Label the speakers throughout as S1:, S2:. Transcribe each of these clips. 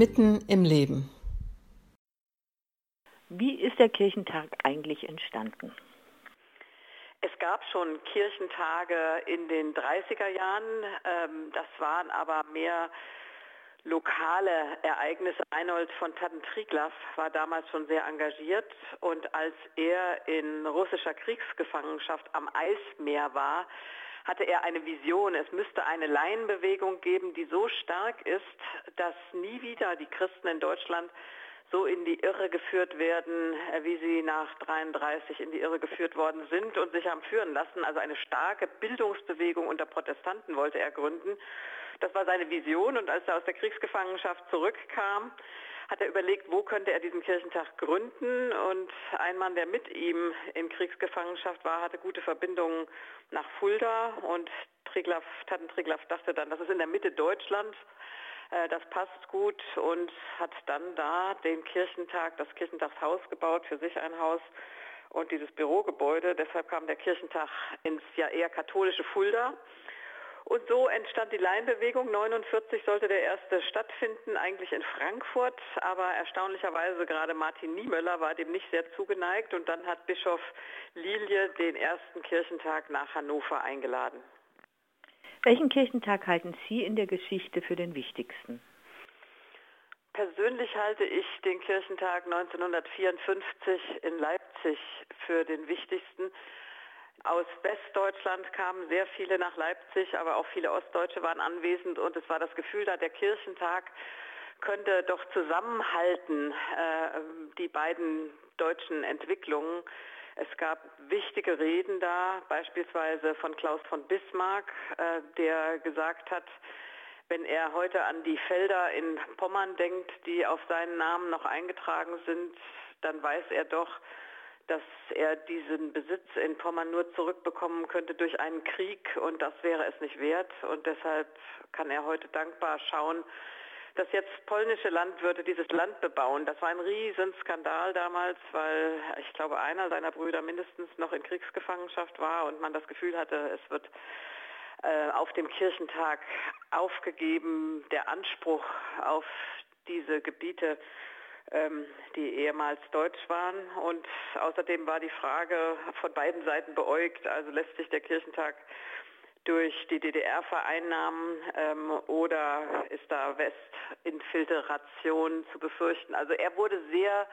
S1: Mitten im Leben.
S2: Wie ist der Kirchentag eigentlich entstanden?
S3: Es gab schon Kirchentage in den 30er Jahren. Ähm, das waren aber mehr lokale Ereignisse. Einold von Tatten-Triglav war damals schon sehr engagiert und als er in russischer Kriegsgefangenschaft am Eismeer war, hatte er eine Vision. Es müsste eine Laienbewegung geben, die so stark ist, dass nie wieder die Christen in Deutschland so in die Irre geführt werden, äh, wie sie nach 33 in die Irre geführt worden sind und sich haben führen lassen. Also eine starke Bildungsbewegung unter Protestanten wollte er gründen. Das war seine Vision und als er aus der Kriegsgefangenschaft zurückkam, hat er überlegt, wo könnte er diesen Kirchentag gründen. Und ein Mann, der mit ihm in Kriegsgefangenschaft war, hatte gute Verbindungen nach Fulda. Und Triglav, Tatten Triglav dachte dann, das ist in der Mitte Deutschlands. Äh, das passt gut und hat dann da den Kirchentag, das Kirchentagshaus gebaut, für sich ein Haus und dieses Bürogebäude. Deshalb kam der Kirchentag ins ja eher katholische Fulda. Und so entstand die Laienbewegung. 49 sollte der erste stattfinden, eigentlich in Frankfurt, aber erstaunlicherweise gerade Martin Niemöller war dem nicht sehr zugeneigt und dann hat Bischof Lilie den ersten Kirchentag nach Hannover eingeladen.
S2: Welchen Kirchentag halten Sie in der Geschichte für den wichtigsten?
S3: Persönlich halte ich den Kirchentag 1954 in Leipzig für den wichtigsten. Aus Westdeutschland kamen sehr viele nach Leipzig, aber auch viele Ostdeutsche waren anwesend und es war das Gefühl da, der Kirchentag könnte doch zusammenhalten, äh, die beiden deutschen Entwicklungen. Es gab wichtige Reden da, beispielsweise von Klaus von Bismarck, äh, der gesagt hat, wenn er heute an die Felder in Pommern denkt, die auf seinen Namen noch eingetragen sind, dann weiß er doch, dass er diesen Besitz in Pommern nur zurückbekommen könnte durch einen Krieg und das wäre es nicht wert. Und deshalb kann er heute dankbar schauen, dass jetzt polnische Landwirte dieses Land bebauen. Das war ein Riesenskandal damals, weil ich glaube, einer seiner Brüder mindestens noch in Kriegsgefangenschaft war und man das Gefühl hatte, es wird äh, auf dem Kirchentag aufgegeben, der Anspruch auf diese Gebiete ähm, die ehemals deutsch waren. Und außerdem war die Frage von beiden Seiten beäugt, also lässt sich der Kirchentag durch die DDR vereinnahmen ähm, oder ist da Westinfiltration zu befürchten. Also er wurde sehr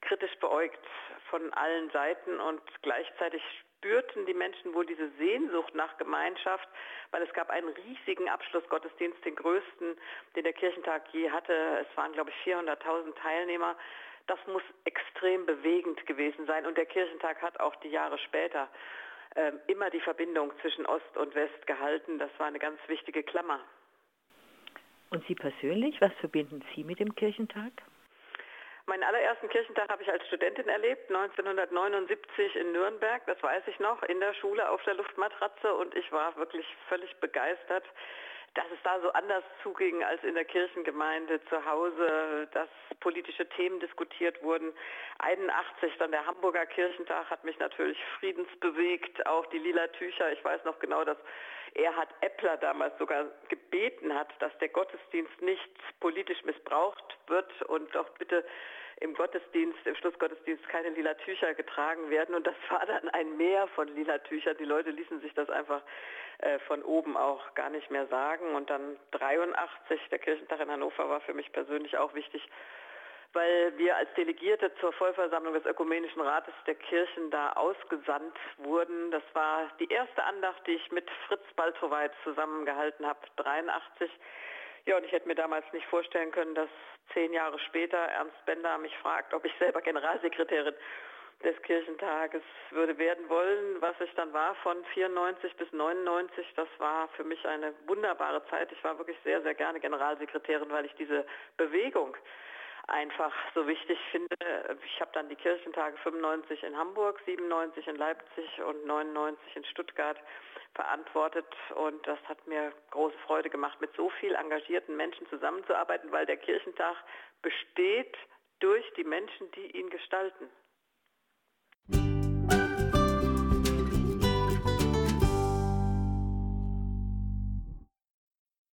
S3: kritisch beäugt von allen Seiten und gleichzeitig spürten die Menschen wohl diese Sehnsucht nach Gemeinschaft, weil es gab einen riesigen Abschlussgottesdienst, den größten, den der Kirchentag je hatte. Es waren, glaube ich, 400.000 Teilnehmer. Das muss extrem bewegend gewesen sein. Und der Kirchentag hat auch die Jahre später äh, immer die Verbindung zwischen Ost und West gehalten. Das war eine ganz wichtige Klammer.
S2: Und Sie persönlich, was verbinden Sie mit dem Kirchentag?
S3: Meinen allerersten Kirchentag habe ich als Studentin erlebt, 1979 in Nürnberg, das weiß ich noch, in der Schule auf der Luftmatratze und ich war wirklich völlig begeistert, dass es da so anders zuging als in der Kirchengemeinde zu Hause, dass politische Themen diskutiert wurden. 81 dann der Hamburger Kirchentag hat mich natürlich friedensbewegt, auch die lila Tücher. Ich weiß noch genau, dass Erhard Eppler damals sogar gebeten hat, dass der Gottesdienst nicht politisch missbraucht wird und doch bitte im Gottesdienst, im Schlussgottesdienst keine lila Tücher getragen werden. Und das war dann ein Meer von lila Tüchern. Die Leute ließen sich das einfach äh, von oben auch gar nicht mehr sagen. Und dann 83, der Kirchentag in Hannover war für mich persönlich auch wichtig, weil wir als Delegierte zur Vollversammlung des Ökumenischen Rates der Kirchen da ausgesandt wurden. Das war die erste Andacht, die ich mit Fritz Baltroweit zusammengehalten habe, 83. Ja, und ich hätte mir damals nicht vorstellen können, dass zehn Jahre später Ernst Bender mich fragt, ob ich selber Generalsekretärin des Kirchentages würde werden wollen, was ich dann war von 94 bis 99. Das war für mich eine wunderbare Zeit. Ich war wirklich sehr, sehr gerne Generalsekretärin, weil ich diese Bewegung einfach so wichtig finde. Ich habe dann die Kirchentage 95 in Hamburg, 97 in Leipzig und 99 in Stuttgart verantwortet und das hat mir große Freude gemacht, mit so viel engagierten Menschen zusammenzuarbeiten, weil der Kirchentag besteht durch die Menschen, die ihn gestalten.